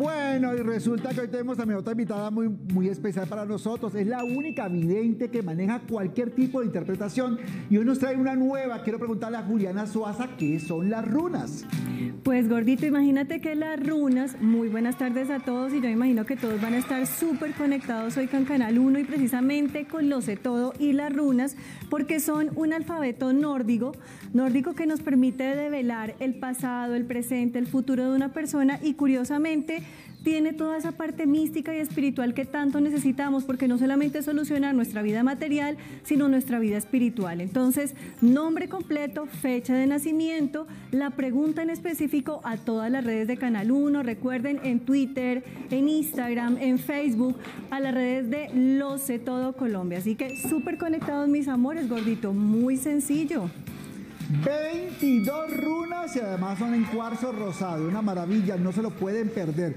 Bueno, y resulta que hoy tenemos también otra invitada muy, muy especial para nosotros. Es la única vidente que maneja cualquier tipo de interpretación. Y hoy nos trae una nueva. Quiero preguntarle a Juliana Suaza qué son las runas. Pues gordito, imagínate que las runas, muy buenas tardes a todos y yo imagino que todos van a estar súper conectados hoy con Canal 1 y precisamente con Lo sé todo y las runas porque son un alfabeto nórdico, nórdico que nos permite develar el pasado, el presente, el futuro de una persona y curiosamente tiene toda esa parte mística y espiritual que tanto necesitamos, porque no solamente soluciona nuestra vida material, sino nuestra vida espiritual. Entonces, nombre completo, fecha de nacimiento, la pregunta en específico a todas las redes de Canal 1, recuerden en Twitter, en Instagram, en Facebook, a las redes de Lo sé todo Colombia. Así que súper conectados mis amores, gordito, muy sencillo. 22 runas y además son en cuarzo rosado. Una maravilla, no se lo pueden perder.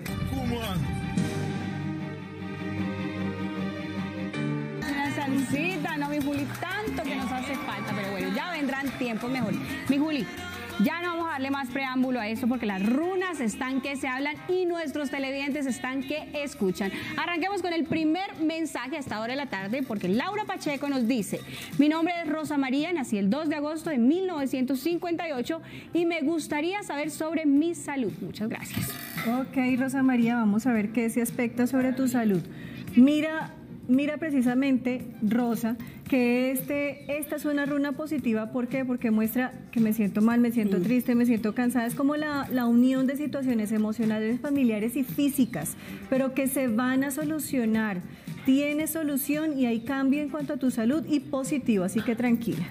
Una salsita, no, mi Juli, tanto que nos hace falta, pero bueno, ya vendrán tiempos mejores. Mi Juli, ya no vamos a darle más preámbulo a eso porque las runas están que se hablan y nuestros televidentes están que escuchan. Arranquemos con el primer mensaje a esta hora de la tarde porque Laura Pacheco nos dice, mi nombre es Rosa María, nací el 2 de agosto de 1958 y me gustaría saber sobre mi salud. Muchas gracias. Ok, Rosa María, vamos a ver qué se aspecta sobre tu salud. Mira, mira precisamente, Rosa, que este, esta es una runa positiva. ¿Por qué? Porque muestra que me siento mal, me siento Mm. triste, me siento cansada. Es como la, la unión de situaciones emocionales, familiares y físicas, pero que se van a solucionar. Tiene solución y hay cambio en cuanto a tu salud y positivo, así que tranquila.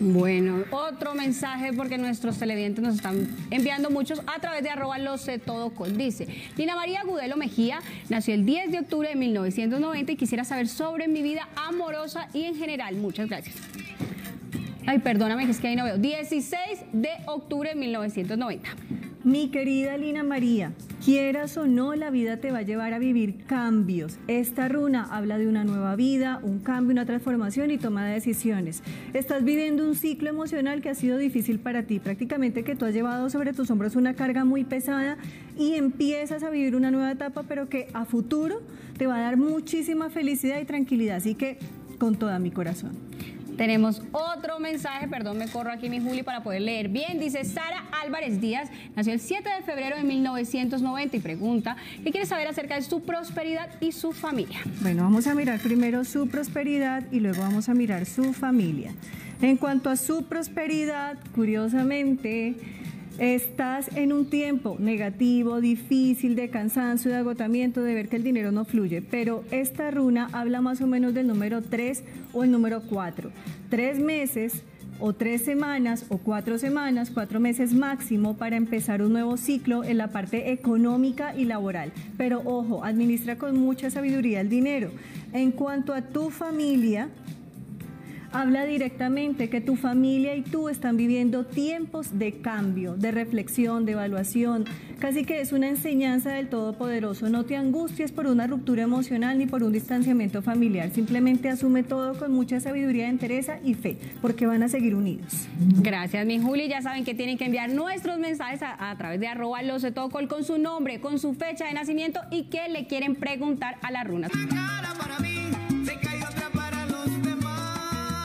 Bueno, otro mensaje porque nuestros televidentes nos están enviando muchos a través de arroba lo sé todo con. Dice, Lina María Gudelo Mejía nació el 10 de octubre de 1990 y quisiera saber sobre mi vida amorosa y en general. Muchas gracias. Ay, perdóname es que ahí no veo. 16 de octubre de 1990. Mi querida Lina María, quieras o no, la vida te va a llevar a vivir cambios. Esta runa habla de una nueva vida, un cambio, una transformación y toma de decisiones. Estás viviendo un ciclo emocional que ha sido difícil para ti, prácticamente que tú has llevado sobre tus hombros una carga muy pesada y empiezas a vivir una nueva etapa, pero que a futuro te va a dar muchísima felicidad y tranquilidad. Así que con toda mi corazón. Tenemos otro mensaje, perdón, me corro aquí mi Juli para poder leer bien. Dice Sara Álvarez Díaz, nació el 7 de febrero de 1990 y pregunta qué quiere saber acerca de su prosperidad y su familia. Bueno, vamos a mirar primero su prosperidad y luego vamos a mirar su familia. En cuanto a su prosperidad, curiosamente, estás en un tiempo negativo, difícil, de cansancio, de agotamiento, de ver que el dinero no fluye, pero esta runa habla más o menos del número 3 o el número 4. Tres meses o tres semanas o cuatro semanas, cuatro meses máximo para empezar un nuevo ciclo en la parte económica y laboral. Pero ojo, administra con mucha sabiduría el dinero. En cuanto a tu familia, habla directamente que tu familia y tú están viviendo tiempos de cambio, de reflexión, de evaluación. Casi que es una enseñanza del Todopoderoso. No te angusties por una ruptura emocional ni por un distanciamiento familiar. Simplemente asume todo con mucha sabiduría, entereza y fe, porque van a seguir unidos. Gracias, mi Juli. Ya saben que tienen que enviar nuestros mensajes a, a través de arroba lo sé todo col con su nombre, con su fecha de nacimiento y qué le quieren preguntar a las runas.